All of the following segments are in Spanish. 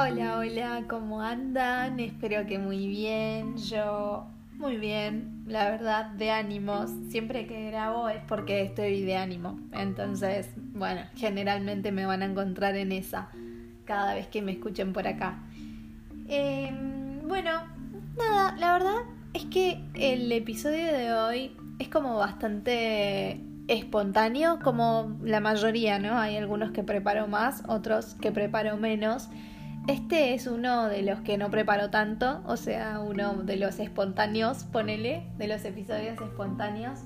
Hola, hola, ¿cómo andan? Espero que muy bien. Yo muy bien, la verdad, de ánimos. Siempre que grabo es porque estoy de ánimo. Entonces, bueno, generalmente me van a encontrar en esa cada vez que me escuchen por acá. Em, bueno, nada, la verdad es que el episodio de hoy es como bastante espontáneo, como la mayoría, ¿no? Hay algunos que preparo más, otros que preparo menos. Este es uno de los que no preparo tanto, o sea, uno de los espontáneos, ponele, de los episodios espontáneos.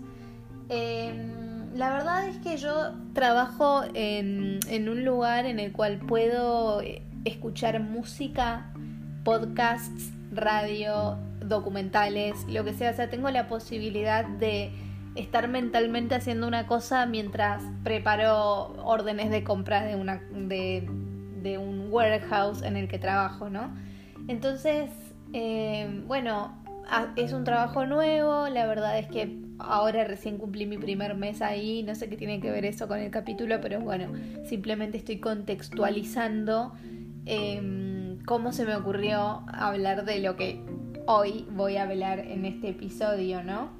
Em, la verdad es que yo trabajo en, un lugar en el cual puedo escuchar música, podcasts, radio, documentales, lo que sea. O sea, tengo la posibilidad de estar mentalmente haciendo una cosa mientras preparo órdenes de compras de una de, de un warehouse en el que trabajo, ¿no? Entonces, eh, bueno, es un trabajo nuevo, la verdad es que ahora recién cumplí mi primer mes ahí, no sé qué tiene que ver eso con el capítulo, pero bueno, simplemente estoy contextualizando em, cómo se me ocurrió hablar de lo que hoy voy a hablar en este episodio, ¿no?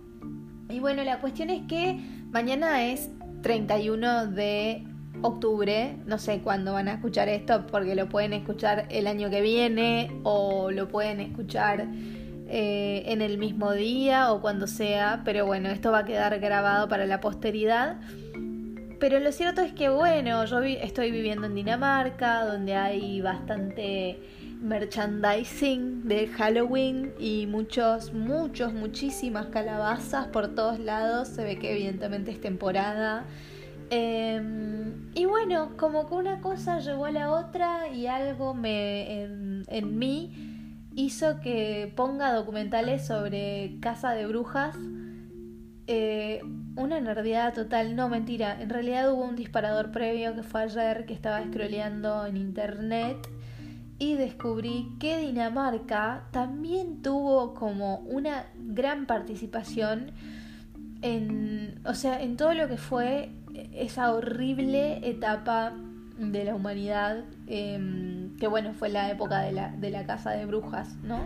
Y bueno, la cuestión es que mañana es 31 de octubre, no sé cuándo van a escuchar esto porque lo pueden escuchar el año que viene o lo pueden escuchar eh, en el mismo día o cuando sea, pero bueno, esto va a quedar grabado para la posteridad. Pero lo cierto es que bueno, yo estoy viviendo en Dinamarca, donde hay bastante merchandising de Halloween y muchos, muchos, muchísimas calabazas por todos lados. Se ve que evidentemente es temporada. Em, y bueno, como que una cosa llegó a la otra y algo me, en, mí hizo que ponga documentales sobre casa de brujas. Eh, una nerviada total, no mentira, en realidad hubo un disparador previo que fue ayer que estaba scrolleando en internet y descubrí que Dinamarca también tuvo como una gran participación en, o sea, en todo lo que fue esa horrible etapa de la humanidad, em, que bueno, fue la época de la, de la casa de brujas, ¿no?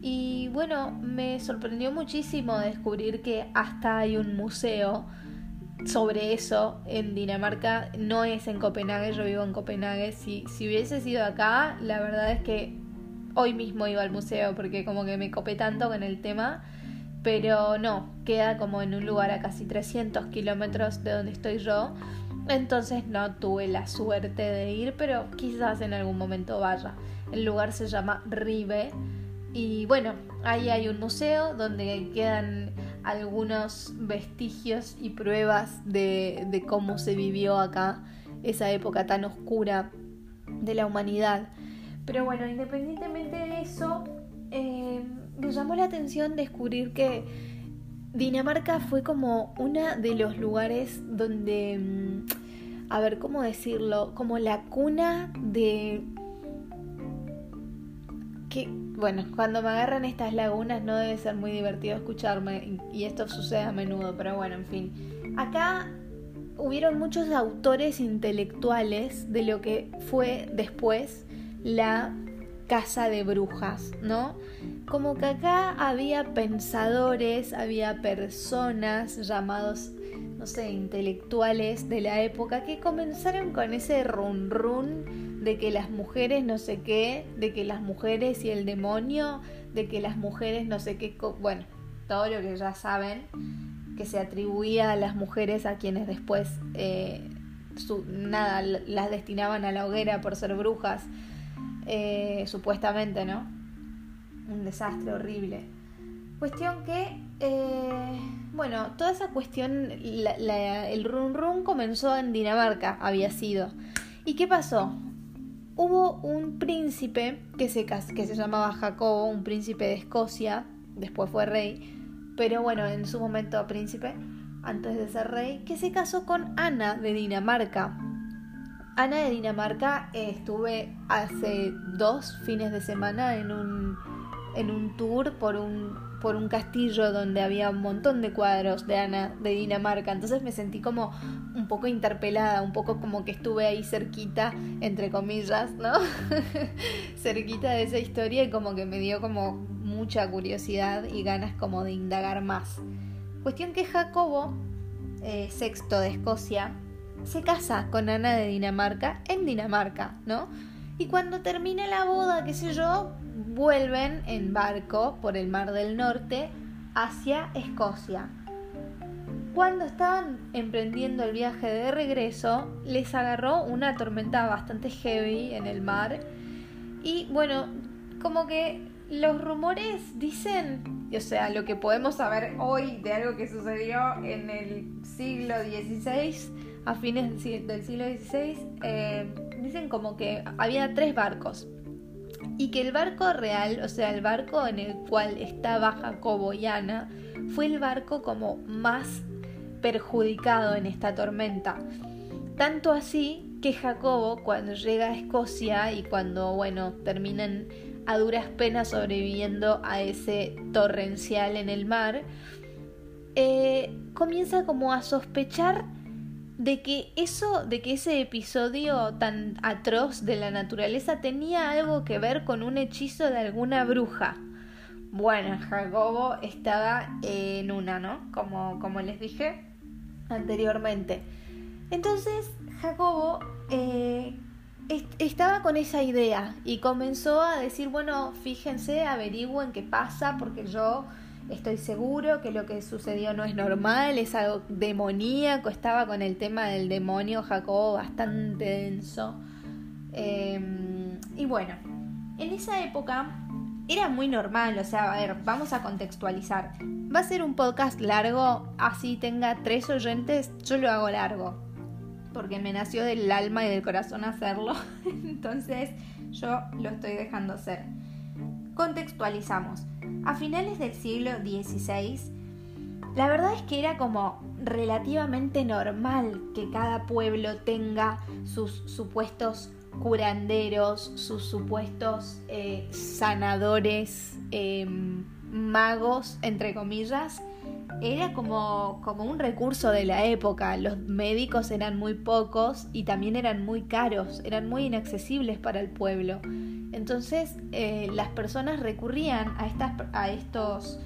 Y bueno, me sorprendió muchísimo descubrir que hasta hay un museo sobre eso en Dinamarca. No es en Copenhague, yo vivo en Copenhague. Si, si hubiese sido acá, la verdad es que hoy mismo iba al museo porque como que me copé tanto con el tema pero no, queda como en un lugar a casi 300 kilómetros de donde estoy yo. Entonces no tuve la suerte de ir, pero quizás en algún momento vaya. El lugar se llama Ribe y bueno, ahí hay un museo donde quedan algunos vestigios y pruebas de, de cómo se vivió acá esa época tan oscura de la humanidad. Pero bueno, independientemente de eso, eh, me llamó la atención descubrir que Dinamarca fue como uno de los lugares donde, mm, a ver, ¿cómo decirlo? Como la cuna de... Que, bueno, cuando me agarran estas lagunas no debe ser muy divertido escucharme y esto sucede a menudo, pero bueno, en fin. Acá hubieron muchos autores intelectuales de lo que fue después la casa de brujas, ¿no? Como que acá había pensadores, había personas llamados, no sé, intelectuales de la época que comenzaron con ese run run de que las mujeres no sé qué, de que las mujeres y el demonio, de que las mujeres no sé qué, bueno, todo lo que ya saben que se atribuía a las mujeres a quienes después eh, nada las destinaban a la hoguera por ser brujas eh, supuestamente, ¿no? Un desastre horrible. Cuestión que, eh, bueno, toda esa cuestión, el run run comenzó en Dinamarca, había sido. ¿Y qué pasó? Hubo un príncipe que se, que se llamaba Jacobo, un príncipe de Escocia, después fue rey, pero bueno, en su momento príncipe, antes de ser rey, que se casó con Ana de Dinamarca, Ana de Dinamarca estuve hace dos fines de semana en un, en un tour por un, por un castillo donde había un montón de cuadros de Ana de Dinamarca, entonces me sentí como un poco interpelada, un poco como que estuve ahí cerquita, entre comillas, ¿no? cerquita de esa historia y como que me dio como mucha curiosidad y ganas como de indagar más. Cuestión que Jacobo, eh, sexto de Escocia, se casa con Ana de Dinamarca en Dinamarca, ¿no? Y cuando termina la boda, qué sé yo, vuelven en barco por el Mar del Norte hacia Escocia. Cuando estaban emprendiendo el viaje de regreso, les agarró una tormenta bastante heavy en el mar. Y bueno, como que los rumores dicen, o sea, lo que podemos saber hoy de algo que sucedió en el siglo XVI, a fines del siglo XVI, eh, dicen como que había tres barcos y que el barco real, o sea, el barco en el cual estaba Jacobo y Ana, fue el barco como más perjudicado en esta tormenta. Tanto así que Jacobo, cuando llega a Escocia y cuando, bueno, terminan a duras penas sobreviviendo a ese torrencial en el mar, eh, comienza como a sospechar de que eso, de que ese episodio tan atroz de la naturaleza tenía algo que ver con un hechizo de alguna bruja. Bueno, Jacobo estaba en una, ¿no? Como, como les dije anteriormente. Entonces, Jacobo eh, estaba con esa idea y comenzó a decir, bueno, fíjense, averigüen qué pasa, porque yo estoy seguro que lo que sucedió no es normal, es algo demoníaco, estaba con el tema del demonio Jacobo bastante denso. Em, y bueno, en esa época era muy normal, o sea, a ver, vamos a contextualizar. Va a ser un podcast largo, así tenga tres oyentes, yo lo hago largo, porque me nació del alma y del corazón hacerlo, entonces yo lo estoy dejando ser. Contextualizamos. A finales del siglo XVI, la verdad es que era como relativamente normal que cada pueblo tenga sus supuestos curanderos, sus supuestos eh, sanadores, em, magos, entre comillas, era como, como un recurso de la época. Los médicos eran muy pocos y también eran muy caros, eran muy inaccesibles para el pueblo. Entonces eh, las personas recurrían a, estas, a estos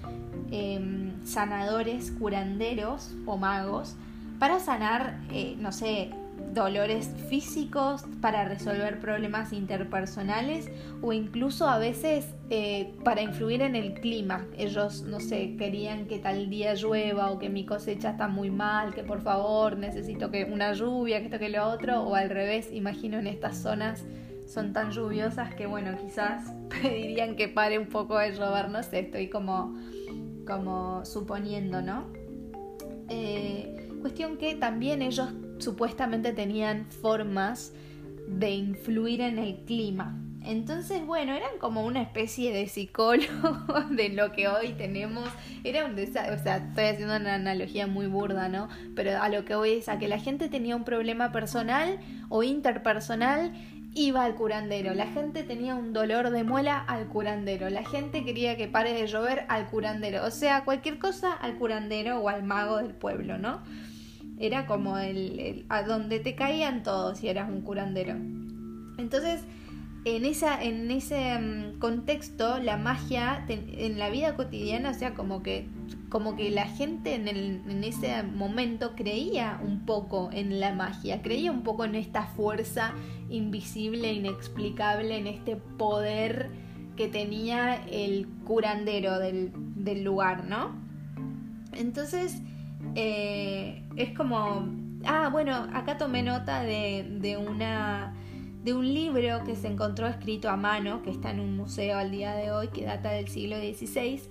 em, sanadores, curanderos o magos para sanar, eh, no sé, dolores físicos, para resolver problemas interpersonales o incluso a veces eh, para influir en el clima. Ellos, no sé, querían que tal día llueva o que mi cosecha está muy mal, que por favor necesito que una lluvia, que esto que lo otro, o al revés, imagino en estas zonas son tan lluviosas que bueno, quizás pedirían que pare un poco de llover, no sé, estoy como, como suponiendo, ¿no? Eh, cuestión que también ellos supuestamente tenían formas de influir en el clima. Entonces, bueno, eran como una especie de psicólogo de lo que hoy tenemos. Era un o sea, estoy haciendo una analogía muy burda, ¿no? Pero a lo que voy es a que la gente tenía un problema personal o interpersonal iba al curandero. La gente tenía un dolor de muela al curandero. La gente quería que pare de llover al curandero. O sea, cualquier cosa al curandero o al mago del pueblo, ¿no? Era como el, a donde te caían todos si eras un curandero. Entonces, en, esa, en ese mm, contexto, la magia en la vida cotidiana, o sea, como que, como que la gente en, el, en ese momento creía un poco en la magia, creía un poco en esta fuerza invisible, inexplicable, en este poder que tenía el curandero del, del lugar, ¿no? Entonces, eh, es como, ah, bueno, acá tomé nota de, de una de un libro que se encontró escrito a mano, que está en un museo al día de hoy, que data del siglo XVI,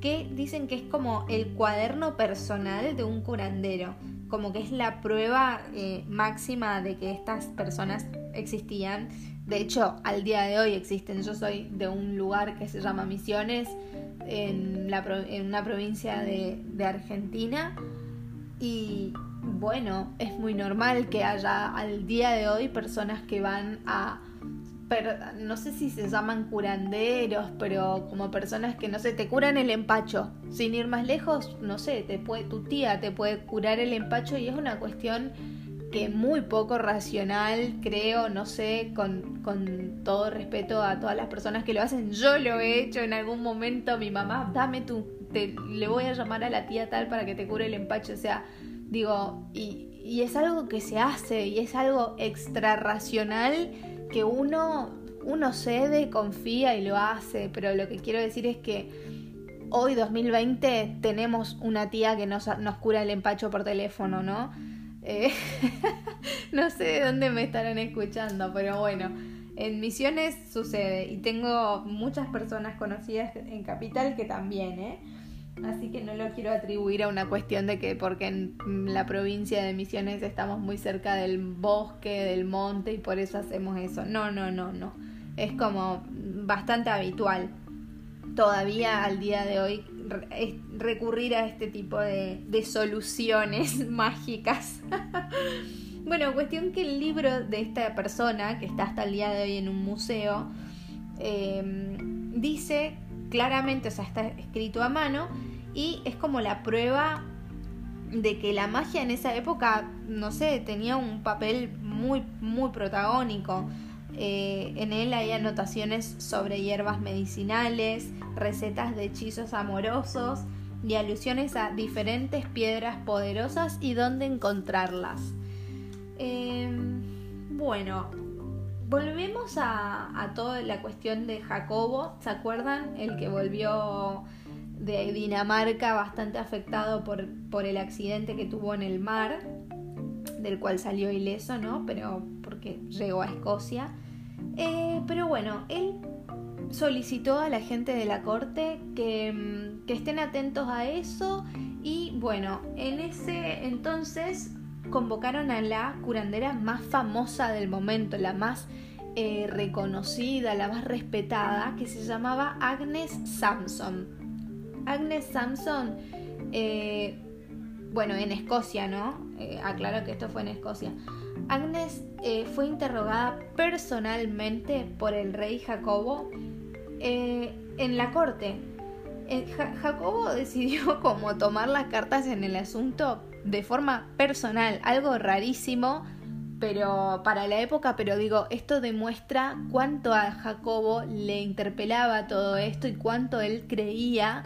que dicen que es como el cuaderno personal de un curandero, como que es la prueba eh, máxima de que estas personas existían. De hecho, al día de hoy existen. Yo soy de un lugar que se llama Misiones, en, una provincia de Argentina, y bueno, es muy normal que haya al día de hoy personas que van a no sé si se llaman curanderos, pero como personas que, no sé, te curan el empacho. Sin ir más lejos, no sé, te puede, tu tía te puede curar el empacho y es una cuestión que muy poco racional, creo, no sé, con, con todo respeto a todas las personas que lo hacen. Yo lo he hecho en algún momento, mi mamá, dame tu, te, le voy a llamar a la tía tal para que te cure el empacho. O sea, digo, y, y es algo que se hace y es algo extra racional que uno, uno cede, confía y lo hace, pero lo que quiero decir es que hoy 2020 tenemos una tía que nos, cura el empacho por teléfono, ¿no? Eh, no sé de dónde me estarán escuchando, pero bueno, en Misiones sucede y tengo muchas personas conocidas en Capital que también, ¿eh? Así que no lo quiero atribuir a una cuestión de que porque en la provincia de Misiones estamos muy cerca del bosque, del monte y por eso hacemos eso. No, no, no, no. Es como bastante habitual todavía al día de hoy recurrir a este tipo de, soluciones mágicas. bueno, cuestión que el libro de esta persona, que está hasta el día de hoy en un museo, eh, dice claramente, o sea, está escrito a mano y es como la prueba de que la magia en esa época, no sé, tenía un papel muy, muy protagónico. Eh, en él hay anotaciones sobre hierbas medicinales, recetas de hechizos amorosos y alusiones a diferentes piedras poderosas y dónde encontrarlas. Em, bueno, volvemos a, toda la cuestión de Jacobo. ¿Se acuerdan? El que volvió de Dinamarca bastante afectado por, por el accidente que tuvo en el mar, del cual salió ileso, ¿no? Pero porque llegó a Escocia. Eh, pero bueno, él solicitó a la gente de la corte que, mm, que, estén atentos a eso y bueno, en ese entonces convocaron a la curandera más famosa del momento, la más eh, reconocida, la más respetada, que se llamaba Agnes Samson. Agnes Samson, eh, bueno, en Escocia, ¿no? Eh, aclaro que esto fue en Escocia. Agnes fue interrogada personalmente por el rey Jacobo en la corte. Jacobo decidió como tomar las cartas en el asunto de forma personal, algo rarísimo, pero para la época, pero digo, esto demuestra cuánto a Jacobo le interpelaba todo esto y cuánto él creía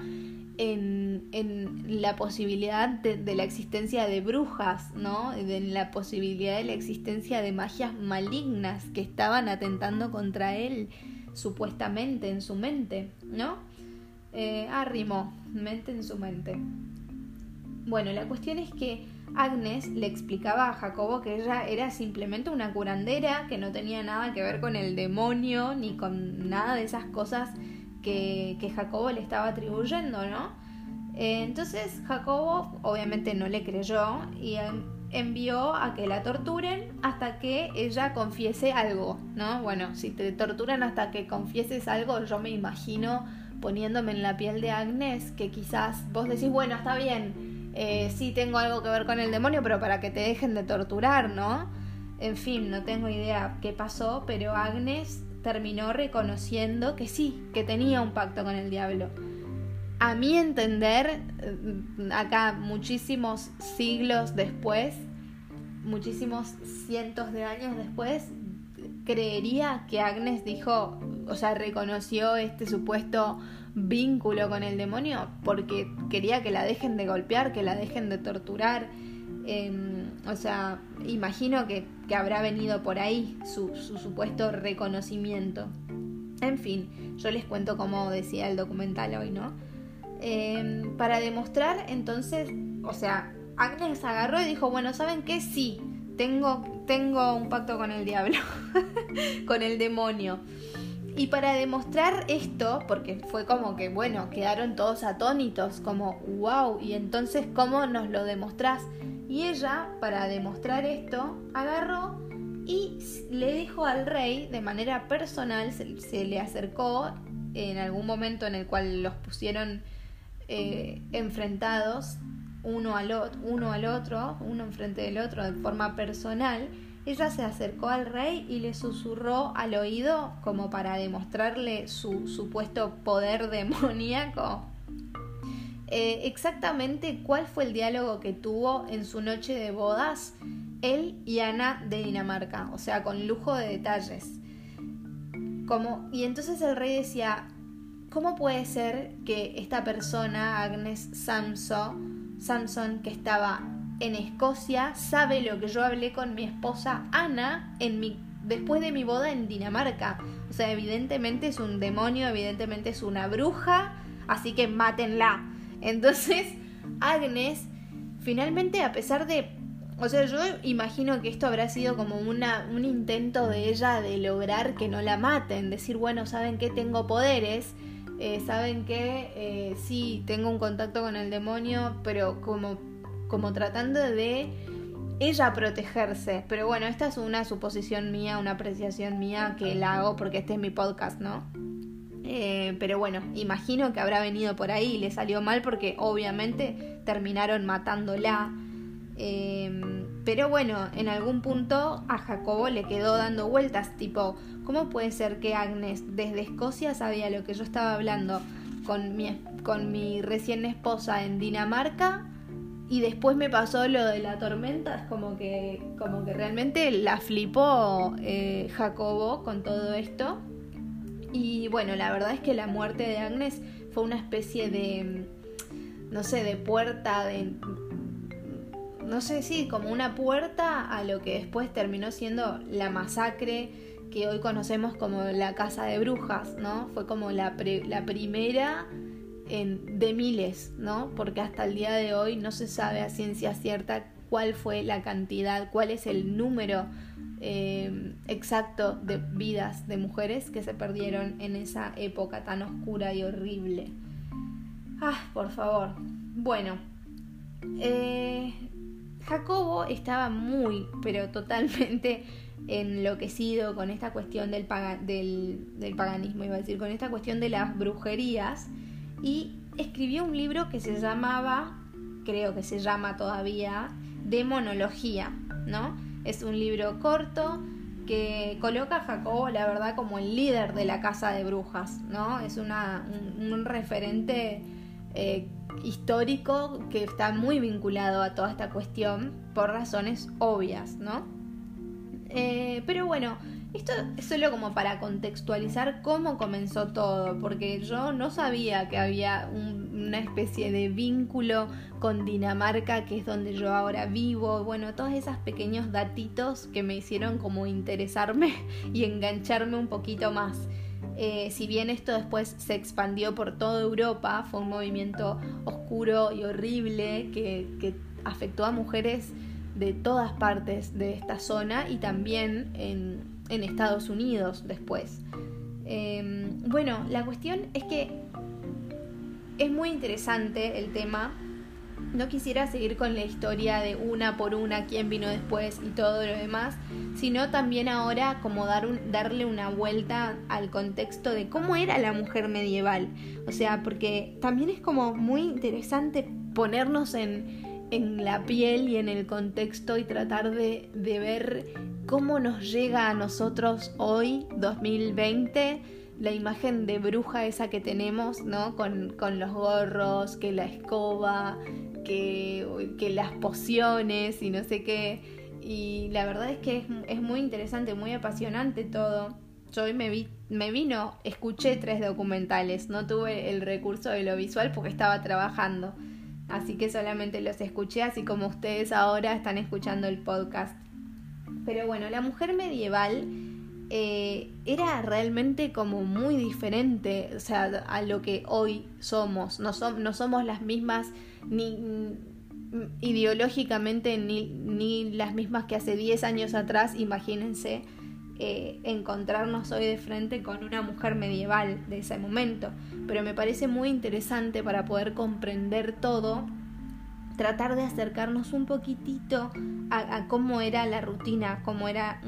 en, en la posibilidad de, la existencia de brujas, ¿no? En la posibilidad de la existencia de magias malignas que estaban atentando contra él, supuestamente, en su mente, ¿no? Eh, mente en su mente. Bueno, la cuestión es que Agnes le explicaba a Jacobo que ella era simplemente una curandera, que no tenía nada que ver con el demonio ni con nada de esas cosas que, Jacobo le estaba atribuyendo, ¿no? Eh, entonces Jacobo obviamente no le creyó y envió a que la torturen hasta que ella confiese algo, ¿no? Bueno, si te torturan hasta que confieses algo, yo me imagino poniéndome en la piel de Agnes que quizás vos decís, bueno, está bien, eh, sí tengo algo que ver con el demonio, pero para que te dejen de torturar, ¿no? En fin, no tengo idea qué pasó, pero Agnes terminó reconociendo que sí, que tenía un pacto con el diablo. A mi entender, eh, acá muchísimos siglos después, muchísimos cientos de años después, creería que Agnes dijo, o sea, reconoció este supuesto vínculo con el demonio porque quería que la dejen de golpear, que la dejen de torturar. Em, o sea, imagino que, habrá venido por ahí su, supuesto reconocimiento. En fin, yo les cuento como decía el documental hoy, ¿no? Em, para demostrar entonces, o sea, Agnes agarró y dijo, bueno, ¿saben qué? Sí, tengo, tengo un pacto con el diablo, con el demonio. Y para demostrar esto, porque fue como que, bueno, quedaron todos atónitos, como, wow, y entonces, ¿cómo nos lo demostrás? Y ella, para demostrar esto, agarró y le dijo al rey de manera personal, se, le acercó en algún momento en el cual los pusieron eh, enfrentados uno al, uno al otro, uno enfrente del otro de forma personal, ella se acercó al rey y le susurró al oído como para demostrarle su supuesto poder demoníaco. Eh, exactamente cuál fue el diálogo que tuvo en su noche de bodas él y Ana de Dinamarca, o sea, con lujo de detalles. Como, y entonces el rey decía, ¿cómo puede ser que esta persona, Agnes Samson, Samson, que estaba en Escocia sabe lo que yo hablé con mi esposa Ana en mi, después de mi boda en Dinamarca. O sea, evidentemente es un demonio, evidentemente es una bruja, así que mátenla. Entonces, Agnes, finalmente, a pesar de... O sea, yo imagino que esto habrá sido como una, un intento de ella de lograr que no la maten, decir, bueno, ¿saben que Tengo poderes. Eh, saben que eh, sí, tengo un contacto con el demonio, pero como como tratando de ella protegerse. Pero bueno, esta es una suposición mía, una apreciación mía que la hago porque este es mi podcast, ¿no? Eh, pero bueno, imagino que habrá venido por ahí y le salió mal porque obviamente terminaron matándola. Eh, pero bueno, en algún punto a Jacobo le quedó dando vueltas, tipo, ¿cómo puede ser que Agnes desde Escocia sabía lo que yo estaba hablando con mi, con mi recién esposa en Dinamarca? Y después me pasó lo de la tormenta, es como que, como que realmente la flipó eh, Jacobo con todo esto. Y bueno, la verdad es que la muerte de Agnes fue una especie de, no sé, de puerta, de, no sé, sí, como una puerta a lo que después terminó siendo la masacre que hoy conocemos como la casa de brujas, ¿no? Fue como la, la primera de miles, ¿no? Porque hasta el día de hoy no se sabe a ciencia cierta cuál fue la cantidad, cuál es el número eh, exacto de vidas de mujeres que se perdieron en esa época tan oscura y horrible. Ah, por favor. Bueno, eh, Jacobo estaba muy, pero totalmente enloquecido con esta cuestión del, del paganismo, iba a decir, con esta cuestión de las brujerías y escribió un libro que se llamaba, creo que se llama todavía, Demonología, ¿no? Es un libro corto que coloca a Jacobo, la verdad, como el líder de la casa de brujas, ¿no? Es una, un, referente eh, histórico que está muy vinculado a toda esta cuestión por razones obvias, ¿no? Eh, pero bueno, esto es solo como para contextualizar cómo comenzó todo, porque yo no sabía que había una especie de vínculo con Dinamarca, que es donde yo ahora vivo. Bueno, todos esos pequeños datitos que me hicieron como interesarme y engancharme un poquito más. Eh, si bien esto después se expandió por toda Europa, fue un movimiento oscuro y horrible que, que afectó a mujeres de todas partes de esta zona y también en, en Estados Unidos después. Em, bueno, la cuestión es que es muy interesante el tema. No quisiera seguir con la historia de una por una, quién vino después y todo lo demás, sino también ahora como dar un, darle una vuelta al contexto de cómo era la mujer medieval. O sea, porque también es como muy interesante ponernos en, en la piel y en el contexto y tratar de, de ver cómo nos llega a nosotros hoy, 2020, la imagen de bruja esa que tenemos, ¿no? Con, los gorros, que la escoba, que, que, las pociones y no sé qué. Y la verdad es que es, muy interesante, muy apasionante todo. Yo hoy me, vi, me vino, escuché tres documentales, no tuve el recurso de lo visual porque estaba trabajando. Así que solamente los escuché, así como ustedes ahora están escuchando el podcast. Pero bueno, la mujer medieval eh, era realmente como muy diferente, o sea, a lo que hoy somos. No, no somos las mismas ni ideológicamente ni, ni, las mismas que hace 10 años atrás, imagínense eh, encontrarnos hoy de frente con una mujer medieval de ese momento. Pero me parece muy interesante para poder comprender todo tratar de acercarnos un poquitito a, cómo era la rutina, cómo era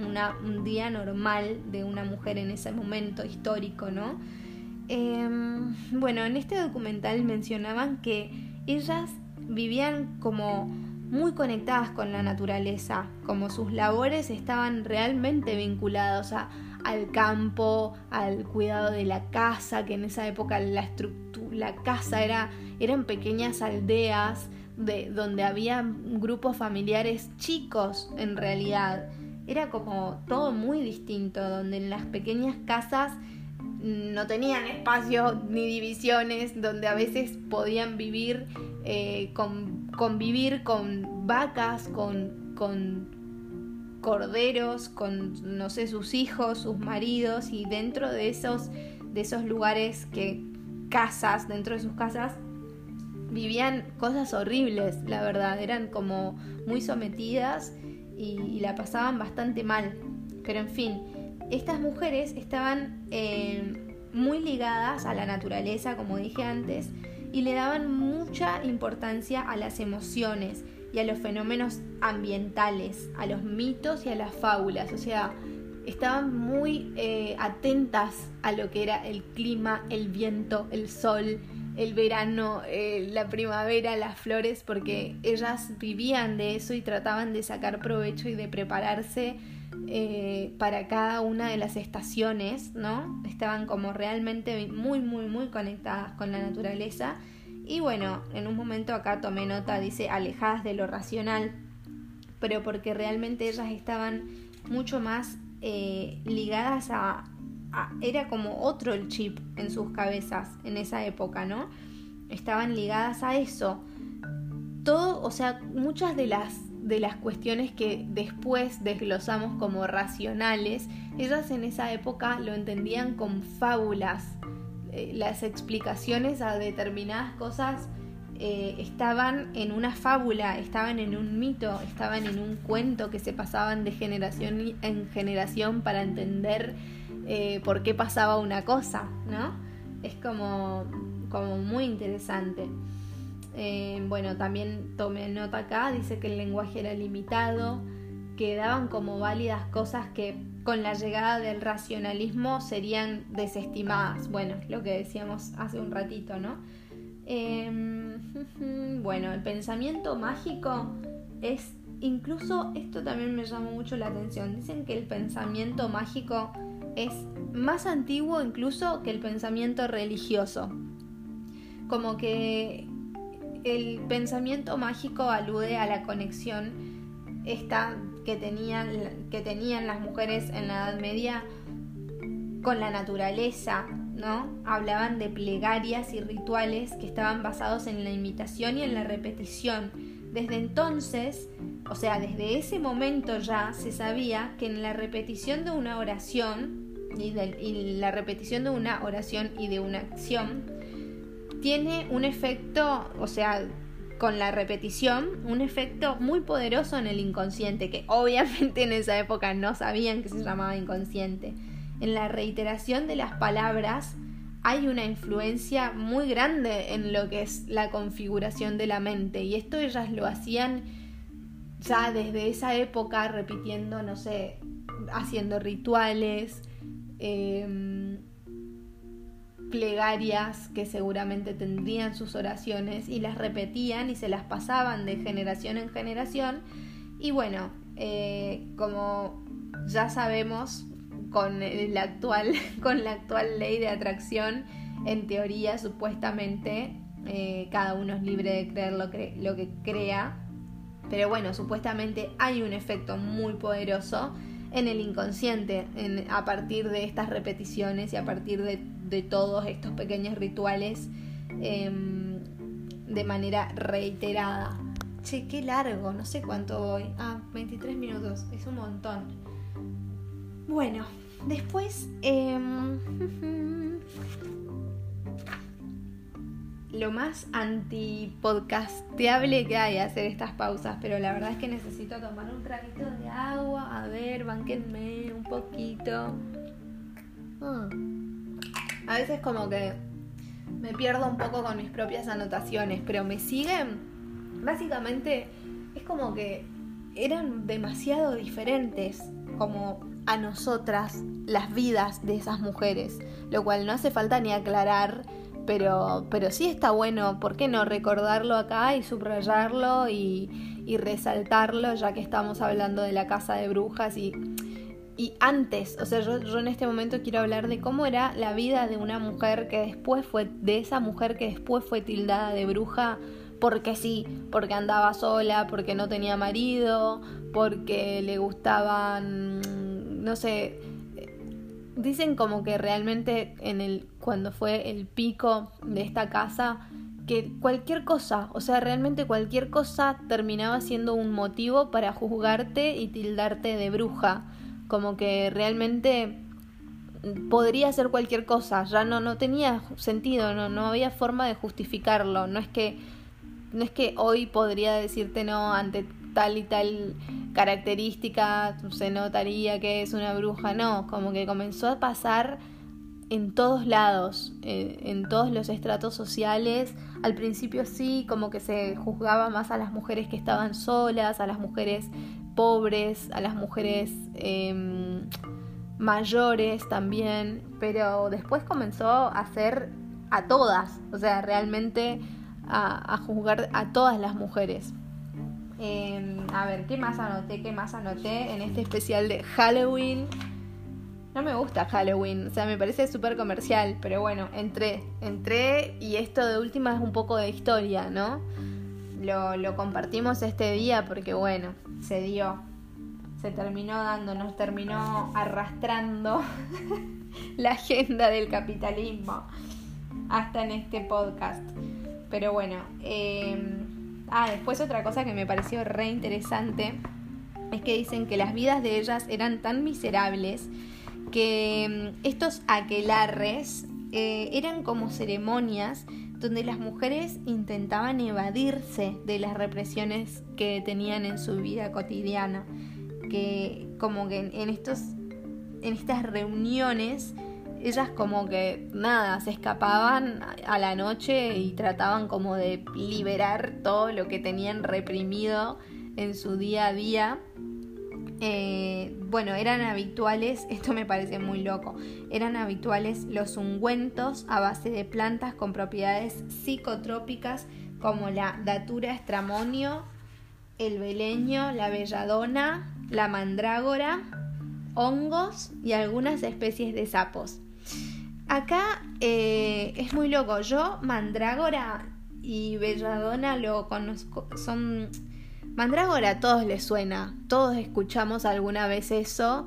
un día normal de una mujer en ese momento histórico, ¿no? Em, bueno, en este documental mencionaban que ellas vivían como muy conectadas con la naturaleza, como sus labores estaban realmente vinculados a, al campo, al cuidado de la casa, que en esa época la, la casa era, eran pequeñas aldeas de, donde había grupos familiares chicos en realidad. Era como todo muy distinto, donde en las pequeñas casas no tenían espacio ni divisiones, donde a veces podían vivir, eh, con, convivir con vacas, con, con corderos, con, no sé, sus hijos, sus maridos, y dentro de esos, de esos lugares que casas, dentro de sus casas, vivían cosas horribles, la verdad, eran como muy sometidas y la pasaban bastante mal. Pero en fin, estas mujeres estaban eh, muy ligadas a la naturaleza, como dije antes, y le daban mucha importancia a las emociones y a los fenómenos ambientales, a los mitos y a las fábulas. O sea, estaban muy eh, atentas a lo que era el clima, el viento, el sol, el verano, eh, la primavera, las flores, porque ellas vivían de eso y trataban de sacar provecho y de prepararse eh, para cada una de las estaciones, ¿no? Estaban como realmente muy, muy, muy conectadas con la naturaleza. Y bueno, en un momento acá tomé nota, dice alejadas de lo racional, pero porque realmente ellas estaban mucho más eh, ligadas a, a, Era como otro el chip en sus cabezas en esa época, ¿no? Estaban ligadas a eso. Todo, o sea, muchas de las de las cuestiones que después desglosamos como racionales, ellas en esa época lo entendían con fábulas. Eh, las explicaciones a determinadas cosas eh, estaban en una fábula, estaban en un mito, estaban en un cuento que se pasaban de generación en generación para entender eh, por qué pasaba una cosa, ¿no? Es como, como muy interesante. Eh, bueno, también tomé nota acá, dice que el lenguaje era limitado, que daban como válidas cosas que con la llegada del racionalismo serían desestimadas. Bueno, lo que decíamos hace un ratito, ¿no? Em, bueno, el pensamiento mágico es, incluso esto también me llamó mucho la atención, dicen que el pensamiento mágico es más antiguo incluso que el pensamiento religioso. Como que el pensamiento mágico alude a la conexión esta que tenían, que tenían las mujeres en la Edad Media con la naturaleza, ¿no? Hablaban de plegarias y rituales que estaban basados en la imitación y en la repetición. Desde entonces, o sea, desde ese momento ya se sabía que en la repetición de una oración y, y la repetición de una oración y de una acción tiene un efecto, o sea, con la repetición, un efecto muy poderoso en el inconsciente, que obviamente en esa época no sabían que se llamaba inconsciente. En la reiteración de las palabras hay una influencia muy grande en lo que es la configuración de la mente y esto ellas lo hacían ya desde esa época repitiendo, no sé, haciendo rituales, eh, plegarias que seguramente tendrían sus oraciones y las repetían y se las pasaban de generación en generación. Y bueno, eh, como ya sabemos, con, actual, con la actual ley de atracción, en teoría supuestamente eh, cada uno es libre de creer lo lo que crea. Pero bueno, supuestamente hay un efecto muy poderoso en el inconsciente a partir de estas repeticiones y a partir de todos estos pequeños rituales em, de manera reiterada. Che, qué largo, no sé cuánto voy. Ah, 23 minutos, es un montón. Bueno, después... Em, lo más antipodcasteable que hay hacer estas pausas, pero la verdad es que necesito tomar un traguito de agua. Banquenme un poquito. Ah a veces como que me pierdo un poco con mis propias anotaciones, pero me siguen. Básicamente es como que eran demasiado diferentes como a nosotras las vidas de esas mujeres, lo cual no hace falta ni aclarar, pero, pero sí está bueno, ¿por qué no recordarlo acá y subrayarlo y, y resaltarlo ya que estamos hablando de la casa de brujas y, y antes, o sea, yo, en este momento quiero hablar de cómo era la vida de una mujer que después fue, de esa mujer que después fue tildada de bruja porque sí, porque andaba sola, porque no tenía marido, porque le gustaban, no sé, dicen como que realmente en el cuando fue el pico de esta casa que cualquier cosa, o sea, realmente cualquier cosa terminaba siendo un motivo para juzgarte y tildarte de bruja, como que realmente podría ser cualquier cosa, ya no no tenía sentido, no no había forma de justificarlo, no es que no es que hoy podría decirte no ante tal y tal característica se notaría que es una bruja, no, como que comenzó a pasar en todos lados, eh, en todos los estratos sociales. Al principio sí, como que se juzgaba más a las mujeres que estaban solas, a las mujeres pobres, a las mujeres em, mayores también, pero después comenzó a ser a todas, o sea, realmente a, juzgar a todas las mujeres. Em, a ver, ¿qué más anoté? ¿Qué más anoté en este especial de Halloween? No me gusta Halloween, o sea, me parece súper comercial, pero bueno, entré, entré y esto de última es un poco de historia, ¿no? Lo, lo compartimos este día porque bueno, se dio, se terminó dando, nos terminó arrastrando la agenda del capitalismo hasta en este podcast. Pero bueno, em, ah, después otra cosa que me pareció re interesante es que dicen que las vidas de ellas eran tan miserables que em, estos aquelarres eh, eran como ceremonias donde las mujeres intentaban evadirse de las represiones que tenían en su vida cotidiana, que como que en estos en estas reuniones ellas como que nada, se escapaban a la noche y trataban como de liberar todo lo que tenían reprimido en su día a día. Eh, bueno, eran habituales, esto me parece muy loco, eran habituales los ungüentos a base de plantas con propiedades psicotrópicas como la datura estramonio, el beleño, la belladona, la mandrágora, hongos y algunas especies de sapos. Acá eh, es muy loco. Yo, Mandrágora y Belladona lo conozco. Son. Mandrágora a todos les suena. Todos escuchamos alguna vez eso.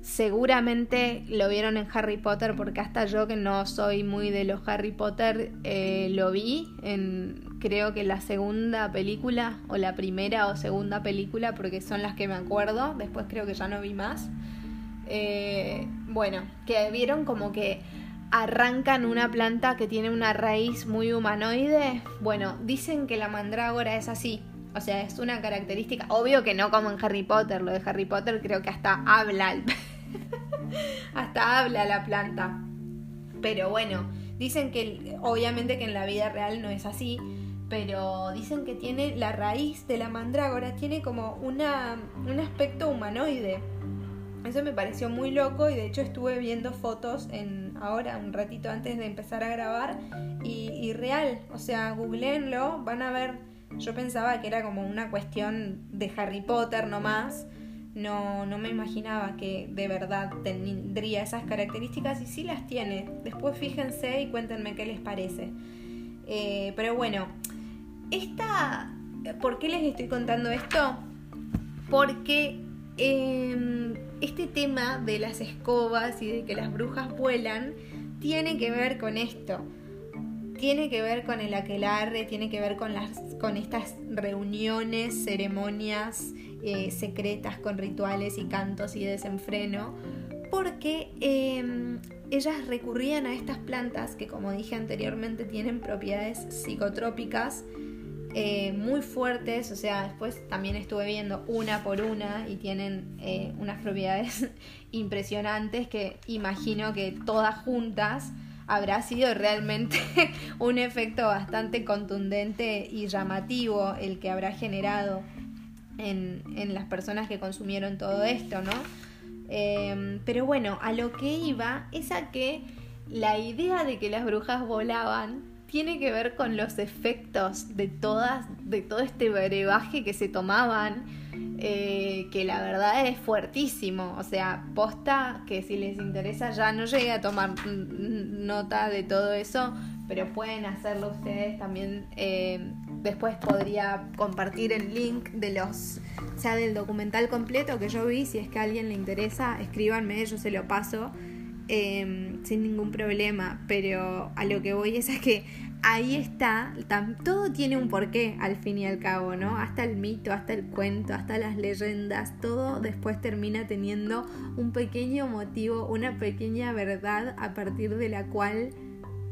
Seguramente lo vieron en Harry Potter, porque hasta yo que no soy muy de los Harry Potter, eh, lo vi en creo que la segunda película, o la primera o segunda película, porque son las que me acuerdo. Después creo que ya no vi más. Eh, bueno, que vieron como que arrancan una planta que tiene una raíz muy humanoide. Bueno, dicen que la mandrágora es así. O sea, es una característica. Obvio que no como en Harry Potter. Lo de Harry Potter creo que hasta habla. hasta habla la planta. Pero bueno, dicen que obviamente que en la vida real no es así. Pero dicen que tiene la raíz de la mandrágora, tiene como una, un aspecto humanoide. Eso me pareció muy loco y de hecho estuve viendo fotos en ahora, un ratito antes de empezar a grabar y, real, o sea, googleenlo, van a ver, yo pensaba que era como una cuestión de Harry Potter nomás, no, no me imaginaba que de verdad tendría esas características y sí las tiene, después fíjense y cuéntenme qué les parece. Eh, pero bueno, esta, ¿por qué les estoy contando esto? Porque Em, este tema de las escobas y de que las brujas vuelan tiene que ver con esto. Tiene que ver con el aquelarre, tiene que ver con, las, con estas reuniones, ceremonias eh, secretas con rituales y cantos y desenfreno, porque em, ellas recurrían a estas plantas que, como dije anteriormente, tienen propiedades psicotrópicas eh, muy fuertes, o sea, después también estuve viendo una por una y tienen eh, unas propiedades impresionantes que imagino que todas juntas habrá sido realmente un efecto bastante contundente y llamativo el que habrá generado en, las personas que consumieron todo esto, ¿no? Em, pero bueno, a lo que iba es a que la idea de que las brujas volaban tiene que ver con los efectos de todas, de todo este brebaje que se tomaban, eh, que la verdad es fuertísimo. O sea, posta que si les interesa ya no llegué a tomar nota de todo eso, pero pueden hacerlo ustedes también. Eh, después podría compartir el link de los, sea del documental completo que yo vi. Si es que a alguien le interesa, escríbanme, yo se lo paso. Em, sin ningún problema, pero a lo que voy es a que ahí está, todo tiene un porqué al fin y al cabo, ¿no? Hasta el mito, hasta el cuento, hasta las leyendas, todo después termina teniendo un pequeño motivo, una pequeña verdad a partir de la cual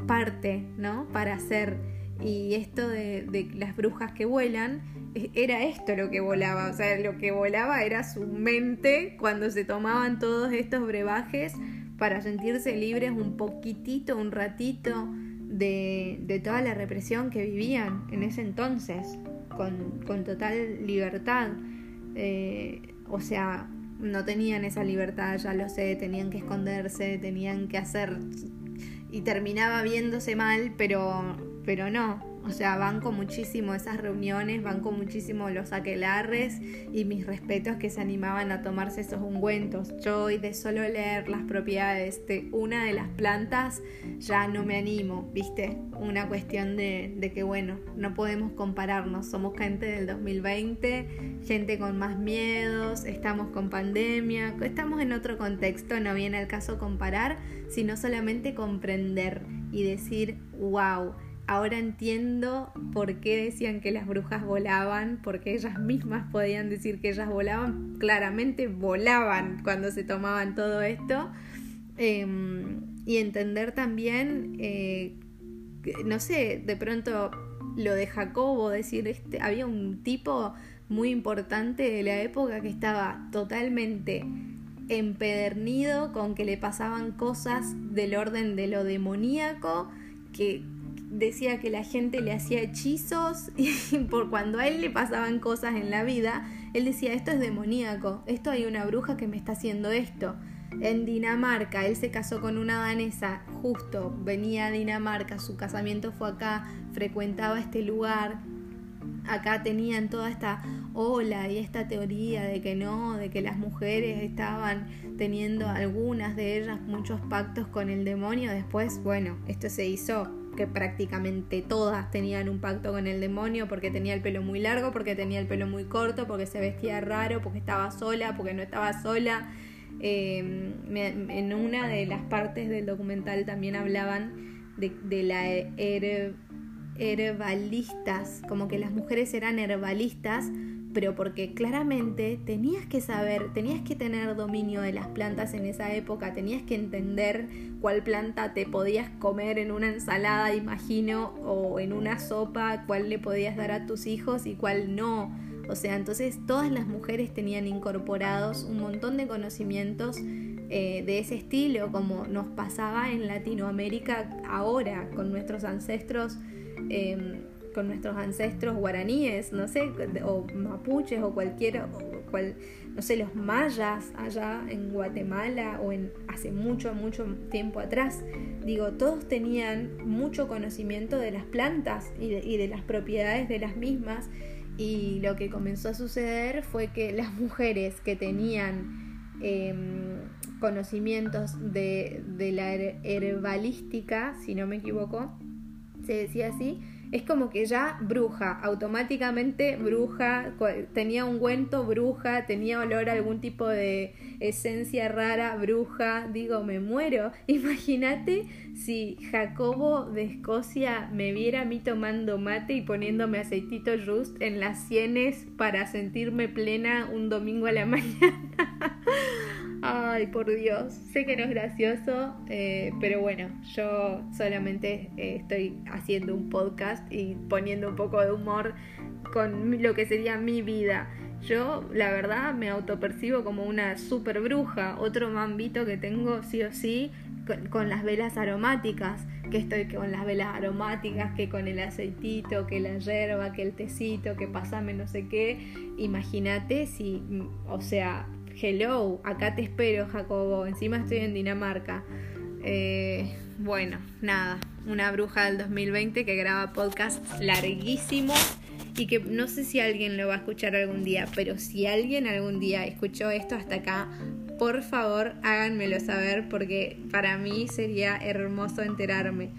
parte, ¿no? Para hacer. Y esto de, de las brujas que vuelan, e, era esto lo que volaba, o sea, lo que volaba era su mente cuando se tomaban todos estos brebajes para sentirse libres un poquitito, un ratito de, toda la represión que vivían en ese entonces, con, total libertad. Eh, o sea, no tenían esa libertad, ya lo sé, tenían que esconderse, tenían que hacer... Y terminaba viéndose mal, pero, pero no, o sea, banco muchísimo esas reuniones, banco muchísimo los aquelarres y mis respetos que se animaban a tomarse esos ungüentos. Yo hoy de solo leer las propiedades de una de las plantas ya no me animo, ¿viste? Una cuestión de, de que, bueno, no podemos compararnos. Somos gente del 2020, gente con más miedos, estamos con pandemia, estamos en otro contexto, no viene al caso comparar, sino solamente comprender y decir, wow Ahora entiendo por qué decían que las brujas volaban, porque ellas mismas podían decir que ellas volaban. Claramente volaban cuando se tomaban todo esto. Em, y entender también, eh, no sé, de pronto lo de Jacobo, decir, este, había un tipo muy importante de la época que estaba totalmente empedernido con que le pasaban cosas del orden de lo demoníaco, que decía que la gente le hacía hechizos y por cuando a él le pasaban cosas en la vida, él decía, esto es demoníaco, esto hay una bruja que me está haciendo esto. En Dinamarca, él se casó con una danesa, justo venía a Dinamarca, su casamiento fue acá, frecuentaba este lugar, acá tenían toda esta ola y esta teoría de que no, de que las mujeres estaban teniendo algunas de ellas muchos pactos con el demonio, después, bueno, esto se hizo que prácticamente todas tenían un pacto con el demonio porque tenía el pelo muy largo, porque tenía el pelo muy corto, porque se vestía raro, porque estaba sola, porque no estaba sola. Eh, en una de las partes del documental también hablaban de, de la herbalistas, como que las mujeres eran herbalistas pero porque claramente tenías que saber, tenías que tener dominio de las plantas en esa época, tenías que entender cuál planta te podías comer en una ensalada, imagino, o en una sopa, cuál le podías dar a tus hijos y cuál no. O sea, entonces todas las mujeres tenían incorporados un montón de conocimientos eh, de ese estilo, como nos pasaba en Latinoamérica ahora con nuestros ancestros. Em, nuestros ancestros guaraníes, no sé, o mapuches o cualquier, cual, no sé, los mayas allá en Guatemala o en hace mucho, mucho tiempo atrás. Digo, todos tenían mucho conocimiento de las plantas y de, y de las propiedades de las mismas y lo que comenzó a suceder fue que las mujeres que tenían em, conocimientos de, de la herbalística, si no me equivoco, se decía así, es como que ya bruja, automáticamente bruja, tenía un ungüento bruja, tenía olor a algún tipo de esencia rara bruja, digo, me muero. Imagínate si Jacobo de Escocia me viera a mí tomando mate y poniéndome aceitito just en las sienes para sentirme plena un domingo a la mañana. Ay, por Dios, sé que no es gracioso, eh, pero bueno, yo solamente eh, estoy haciendo un podcast y poniendo un poco de humor con lo que sería mi vida. Yo, la verdad, me autopercibo como una super bruja. Otro mambito que tengo, sí o sí, con, las velas aromáticas. Que estoy con las velas aromáticas, que con el aceitito, que la hierba, que el tecito, que pasame no sé qué. Imagínate si, o sea, hello, acá te espero, Jacobo. Encima estoy en Dinamarca. Eh, bueno, nada, una bruja del 2020 que graba podcasts larguísimos y que no sé si alguien lo va a escuchar algún día, pero si alguien algún día escuchó esto hasta acá, por favor háganmelo saber porque para mí sería hermoso enterarme.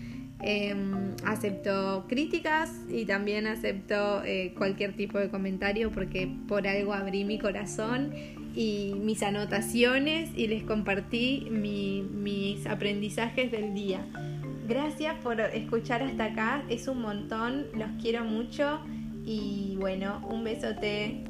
Em, acepto críticas y también acepto eh, cualquier tipo de comentario porque por algo abrí mi corazón y mis anotaciones y les compartí mis aprendizajes del día. Gracias por escuchar hasta acá, es un montón, los quiero mucho y bueno, un besote.